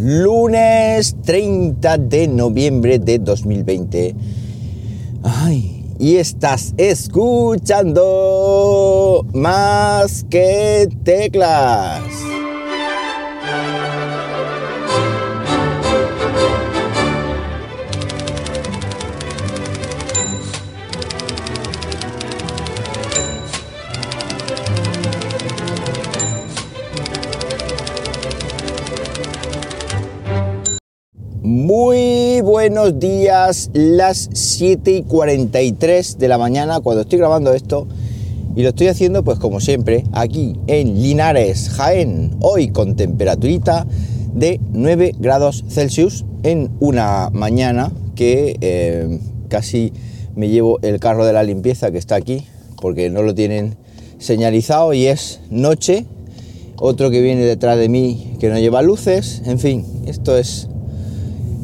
lunes 30 de noviembre de 2020. Ay, y estás escuchando más que teclas. Muy buenos días, las 7 y 43 de la mañana cuando estoy grabando esto y lo estoy haciendo pues como siempre aquí en Linares, Jaén, hoy con temperaturita de 9 grados Celsius en una mañana que eh, casi me llevo el carro de la limpieza que está aquí porque no lo tienen señalizado y es noche, otro que viene detrás de mí que no lleva luces, en fin, esto es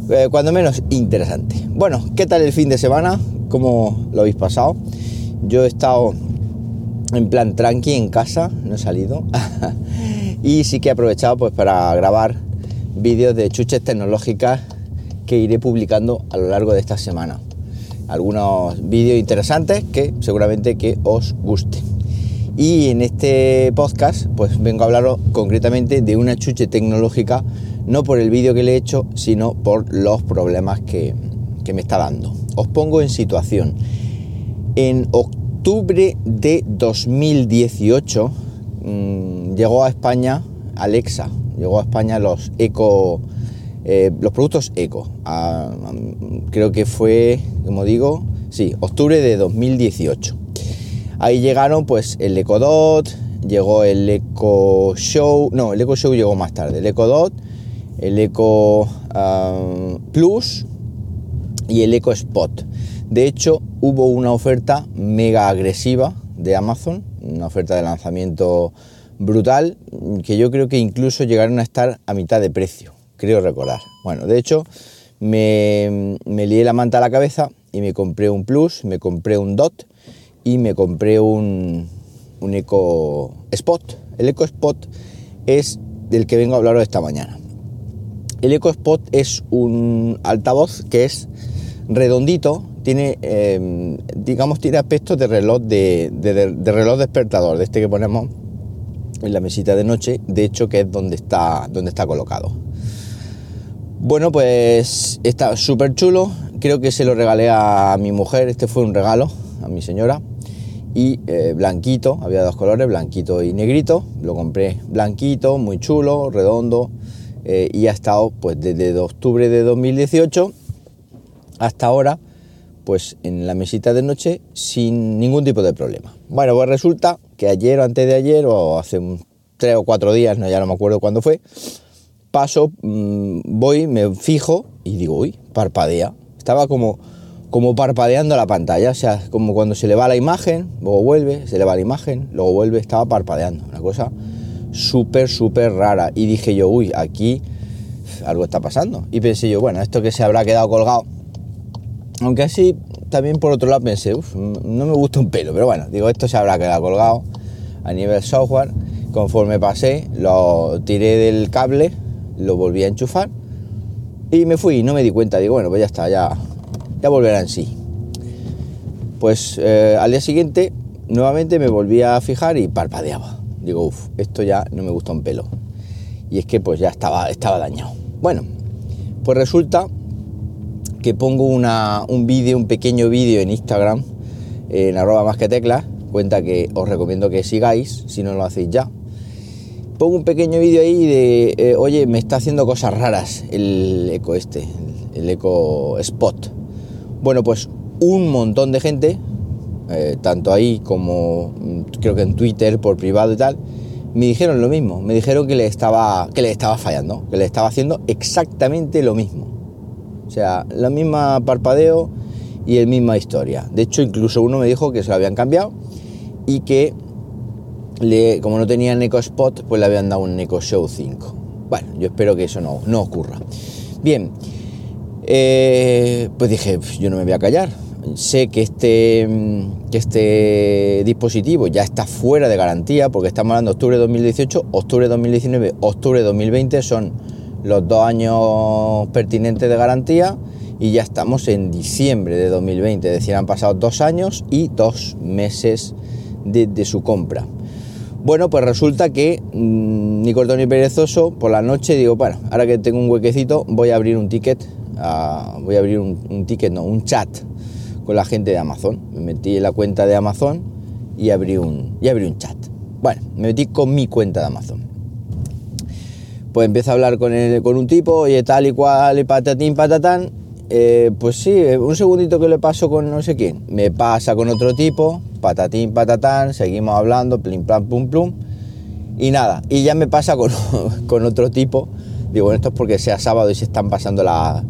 eh, cuando menos interesante. Bueno, ¿qué tal el fin de semana? ¿Cómo lo habéis pasado? Yo he estado en plan tranqui en casa, no he salido. y sí que he aprovechado pues para grabar vídeos de chuches tecnológicas que iré publicando a lo largo de esta semana. Algunos vídeos interesantes que seguramente que os guste. Y en este podcast pues vengo a hablaros concretamente de una chuche tecnológica no por el vídeo que le he hecho, sino por los problemas que, me está dando. Os pongo en situación. En octubre de 2018 mm, llegó a España Alexa, llegó a España los eco, eh, los productos eco. creo que fue, como digo, sí, octubre de 2018. Ahí llegaron pues el Eco Dot, llegó el Eco Show, no, el Eco Show llegó más tarde, el Eco Dot, el Eco Plus y el Eco Spot. De hecho, hubo una oferta mega agresiva de Amazon, una oferta de lanzamiento brutal, que yo creo que incluso llegaron a estar a mitad de precio, creo recordar. Bueno, de hecho, me, me lié la manta a la cabeza y me compré un Plus, me compré un Dot y me compré un, un Eco Spot. El Eco Spot es del que vengo a hablaros esta mañana. El EcoSpot es un altavoz que es redondito, tiene, em, digamos, tiene aspecto de reloj de, reloj despertador, de este que ponemos en la mesita de noche, de hecho que es donde está, donde está colocado. Bueno, pues está súper chulo, creo que se lo regalé a mi mujer, este fue un regalo a mi señora, y eh, blanquito, había dos colores, blanquito y negrito, lo compré blanquito, muy chulo, redondo, eh, y ha estado pues desde octubre de 2018 hasta ahora pues en la mesita de noche sin ningún tipo de problema. Bueno, pues resulta que ayer o antes de ayer o hace tres o cuatro días, no ya no me acuerdo cuándo fue, paso, mm, voy, me fijo y digo, uy, parpadea. Estaba como, como parpadeando la pantalla, o sea, como cuando se le va la imagen, luego vuelve, se le va la imagen, luego vuelve, estaba parpadeando. Una cosa súper, súper rara. Y dije yo, uy, aquí algo está pasando. Y pensé yo, bueno, esto que se habrá quedado colgado. Aunque así, también por otro lado pensé, uff, no me gusta un pelo, pero bueno, digo, esto se habrá quedado colgado a nivel software. Conforme pasé, lo tiré del cable, lo volví a enchufar y me fui no me di cuenta. Digo, bueno, pues ya está, ya, ya volverá en sí. Pues eh, al día siguiente, nuevamente me volví a fijar y parpadeaba digo, uff, esto ya no me gusta un pelo. Y es que pues ya estaba, estaba dañado. Bueno, pues resulta que pongo un vídeo, un pequeño vídeo en Instagram, en arroba más que teclas, cuenta que os recomiendo que sigáis, si no lo hacéis ya. Pongo un pequeño vídeo ahí de, eh, oye, me está haciendo cosas raras el eco este, el eco spot. Bueno, pues un montón de gente eh, tanto ahí como mm, creo que en Twitter por privado y tal, me dijeron lo mismo, me dijeron que le estaba, que le estaba fallando, que le estaba haciendo exactamente lo mismo. O sea, la misma parpadeo y el misma historia. De hecho, incluso uno me dijo que se lo habían cambiado y que le, como no tenía Eco Spot, pues le habían dado un Eco Show 5. Bueno, yo espero que eso no, no ocurra. Bien, eh, pues dije, yo no me voy a callar, sé que este, mm, que este dispositivo ya está fuera de garantía, porque estamos hablando de octubre de 2018, octubre de 2019, octubre de 2020, son los dos años pertinentes de garantía y ya estamos en diciembre de 2020, es decir, han pasado dos años y dos meses desde su compra. Bueno, pues resulta que mmm, ni corto ni perezoso, por la noche digo, bueno, ahora que tengo un huequecito, voy a abrir un ticket, voy a abrir un, ticket, no, un chat con la gente de Amazon. Me metí en la cuenta de Amazon y abrí un, y abrí un chat. Bueno, me metí con mi cuenta de Amazon. Pues empiezo a hablar con, el, con un tipo, oye, tal y cual, y patatín, patatán. Eh, pues sí, un segundito que le paso con no sé quién. Me pasa con otro tipo, patatín, patatán, seguimos hablando, plim, plam, pum, plum. Y nada, y ya me pasa con, con otro tipo. Digo, bueno, esto es porque sea sábado y se están pasando la,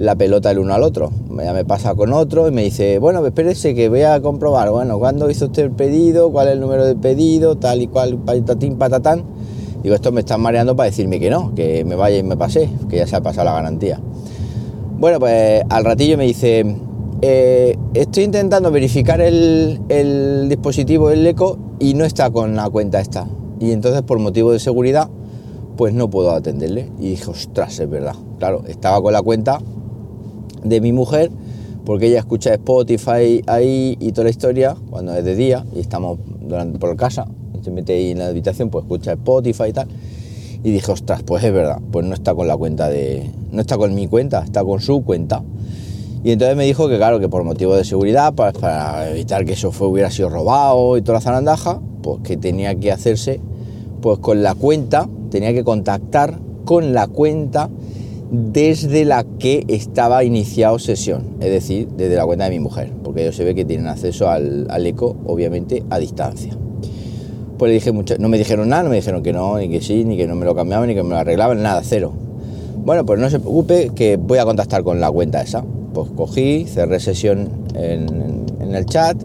la pelota el uno al otro. Ya me pasa con otro y me dice, bueno, espérese que voy a comprobar, bueno, ¿cuándo hizo usted el pedido? ¿Cuál es el número del pedido? Tal y cual, patatín, patatán. Digo, esto me están mareando para decirme que no, que me vaya y me pase, que ya se ha pasado la garantía. Bueno, pues al ratillo me dice, eh, estoy intentando verificar el, el dispositivo, el eco, y no está con la cuenta esta. Y entonces por motivo de seguridad, pues no puedo atenderle. Y dije, ostras, es verdad. Claro, estaba con la cuenta de mi mujer, porque ella escucha Spotify ahí y toda la historia, cuando es de día, y estamos durante, por casa, se mete ahí en la habitación, pues escucha Spotify y tal. Y dije, ostras, pues es verdad, pues no está con la cuenta de. No está con mi cuenta, está con su cuenta. Y entonces me dijo que, claro, que por motivo de seguridad, para, para evitar que eso fue, hubiera sido robado y toda la zarandaja, pues que tenía que hacerse pues con la cuenta, tenía que contactar con la cuenta desde la que estaba iniciado sesión, es decir, desde la cuenta de mi mujer, porque ellos se ve que tienen acceso al, al eco, obviamente, a distancia. Pues le dije mucho, no me dijeron nada, no me dijeron que no, ni que sí, ni que no me lo cambiaban, ni que me lo arreglaban, nada, cero. Bueno, pues no se preocupe que voy a contactar con la cuenta esa. Pues cogí, cerré sesión en, en el chat,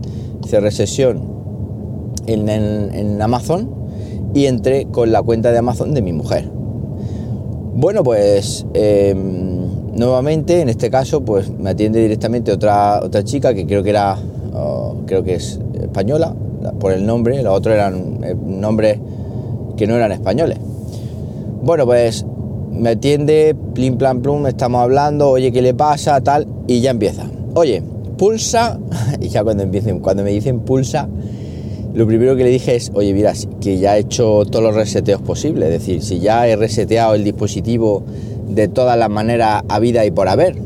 cerré sesión en, en, en, Amazon y entré con la cuenta de Amazon de mi mujer. Bueno, pues eh, nuevamente, en este caso, pues me atiende directamente otra, otra chica que creo que era, creo que es española, por el nombre, los otros eran eh, nombres que no eran españoles. Bueno, pues me atiende, plim, plan, plum, estamos hablando, oye, ¿qué le pasa? Tal, y ya empieza. Oye, pulsa, y ya cuando empiecen, cuando me dicen pulsa, lo primero que le dije es, oye, mira, que ya he hecho todos los reseteos posibles, es decir, si ya he reseteado el dispositivo de todas las maneras a vida y por haber.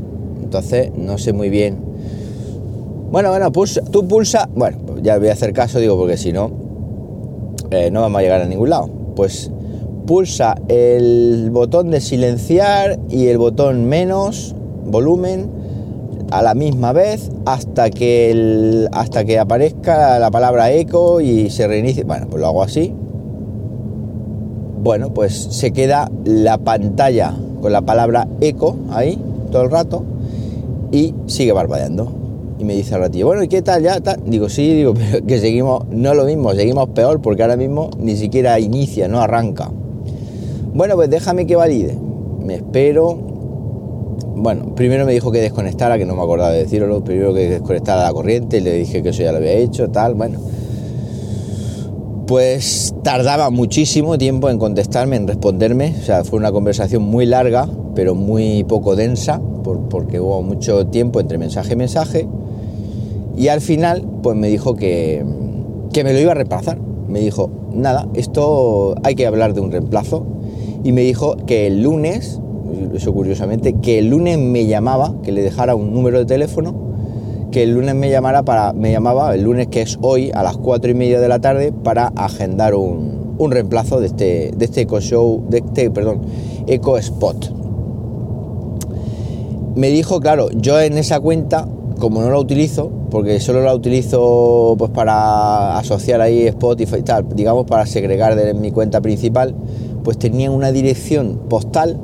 Entonces, no sé muy bien. Bueno, bueno, pulsa, tú pulsa, bueno, ya voy a hacer caso, digo, porque si no, eh, no vamos a llegar a ningún lado. Pues pulsa el botón de silenciar y el botón menos volumen a la misma vez hasta que, el, hasta que aparezca la palabra eco y se reinicie. Bueno, pues lo hago así. Bueno, pues se queda la pantalla con la palabra eco ahí todo el rato y sigue barbadeando. Y me dice al ratillo, bueno, ¿y qué tal? ¿Ya tal? Digo, sí, digo, pero que seguimos, no lo mismo, seguimos peor porque ahora mismo ni siquiera inicia, no arranca. Bueno, pues déjame que valide. Me espero. Bueno, primero me dijo que desconectara, que no me acordaba de decirlo. Primero que desconectara la corriente, le dije que eso ya lo había hecho, tal, bueno. Pues tardaba muchísimo tiempo en contestarme, en responderme. O sea, fue una conversación muy larga, pero muy poco densa, por, porque hubo mucho tiempo entre mensaje y mensaje. Y al final, pues me dijo que, que me lo iba a reemplazar. Me dijo, nada, esto hay que hablar de un reemplazo. Y me dijo que el lunes, eso curiosamente, que el lunes me llamaba, que le dejara un número de teléfono, que el lunes me llamara para, me llamaba, el lunes que es hoy, a las cuatro y media de la tarde, para agendar un, un reemplazo de este, de este Eco Show, de este, perdón, Eco Spot. Me dijo, claro, yo en esa cuenta como no la utilizo, porque solo la utilizo pues para asociar ahí Spotify y tal, digamos para segregar de mi cuenta principal, pues tenía una dirección postal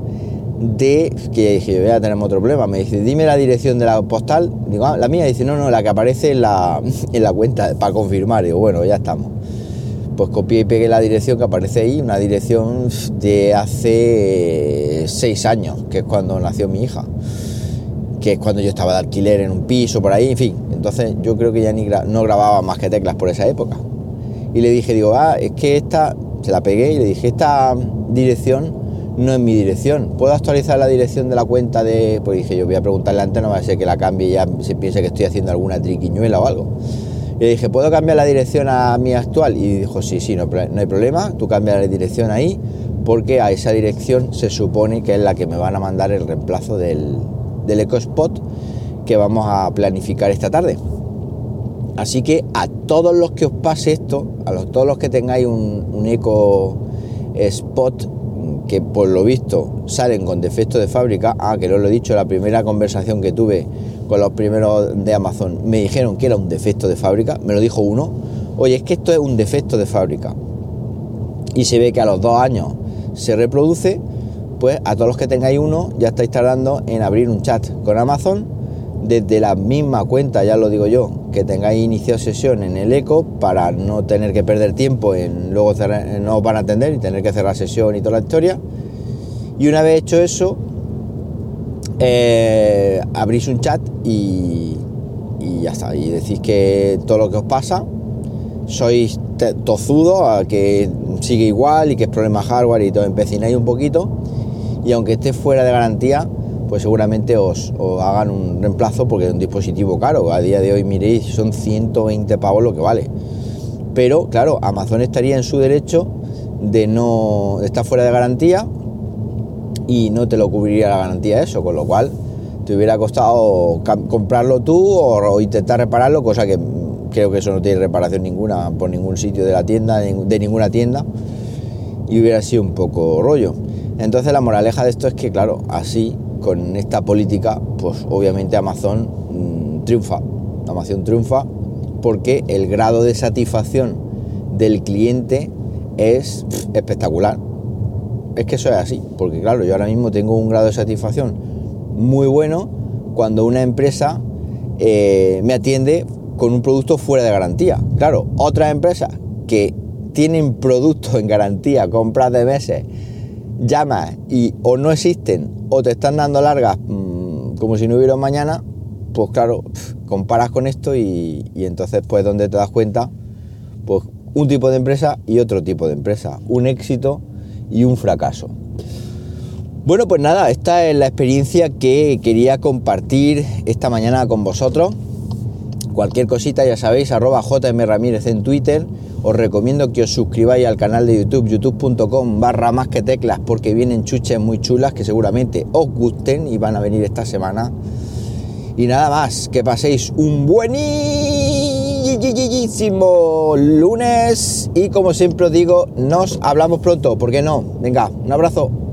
de que dije, ya tenemos otro problema. Me dice, dime la dirección de la postal. Digo, ah, la mía dice, no, no, la que aparece en la, en la cuenta para confirmar. Digo, bueno, ya estamos. Pues copié y pegué la dirección que aparece ahí, una dirección de hace seis años, que es cuando nació mi hija que es cuando yo estaba de alquiler en un piso por ahí, en fin. Entonces yo creo que ya ni no grababa más que teclas por esa época. Y le dije, digo, ah, es que esta, se la pegué y le dije, esta dirección no es mi dirección. ¿Puedo actualizar la dirección de la cuenta de...? Pues dije, yo voy a preguntarle antes, no va a ser que la cambie y ya se piense que estoy haciendo alguna triquiñuela o algo. Y le dije, ¿puedo cambiar la dirección a mi actual? Y dijo, sí, sí, no, no hay problema, tú cambias la dirección ahí, porque a esa dirección se supone que es la que me van a mandar el reemplazo del, del EcoSpot que vamos a planificar esta tarde. Así que a todos los que os pase esto, a los, todos los que tengáis un, un Eco Spot que por lo visto salen con defecto de fábrica, ah, que no lo he dicho, la primera conversación que tuve con los primeros de Amazon, me dijeron que era un defecto de fábrica, me lo dijo uno, oye, es que esto es un defecto de fábrica. Y se ve que a los dos años se reproduce, pues a todos los que tengáis uno ya estáis tardando en abrir un chat con Amazon desde la misma cuenta, ya lo digo yo, que tengáis iniciado sesión en el eco para no tener que perder tiempo en luego no van a atender y tener que cerrar sesión y toda la historia. Y una vez hecho eso, eh, abrís un chat y, ya está. Y decís que todo lo que os pasa, sois tozudo, a que sigue igual y que es problema hardware y todo, empecináis un poquito. Y aunque esté fuera de garantía, pues seguramente os, hagan un reemplazo porque es un dispositivo caro. A día de hoy miréis, son 120 pavos lo que vale. Pero claro, Amazon estaría en su derecho de no estar fuera de garantía y no te lo cubriría la garantía eso, con lo cual te hubiera costado comprarlo tú o, intentar repararlo, cosa que creo que eso no tiene reparación ninguna por ningún sitio de la tienda, de ninguna tienda, y hubiera sido un poco rollo. Entonces la moraleja de esto es que, claro, así con esta política, pues obviamente Amazon mm, triunfa. Amazon triunfa porque el grado de satisfacción del cliente es espectacular. Es que eso es así, porque claro, yo ahora mismo tengo un grado de satisfacción muy bueno cuando una empresa eh, me atiende con un producto fuera de garantía. Claro, otras empresas que tienen productos en garantía, compras de meses, llamas y o no existen o te están dando largas mmm, como si no hubiera mañana, pues claro, comparas con esto y, y, entonces pues donde te das cuenta, pues un tipo de empresa y otro tipo de empresa, un éxito y un fracaso. Bueno, pues nada, esta es la experiencia que quería compartir esta mañana con vosotros. Cualquier cosita, ya sabéis, arroba JM Ramírez en Twitter os recomiendo que os suscribáis al canal de YouTube, youtube.com barra más que teclas, porque vienen chuches muy chulas que seguramente os gusten y van a venir esta semana. Y nada más, que paséis un buenísimo lunes y como siempre os digo, nos hablamos pronto, ¿por qué no? Venga, un abrazo.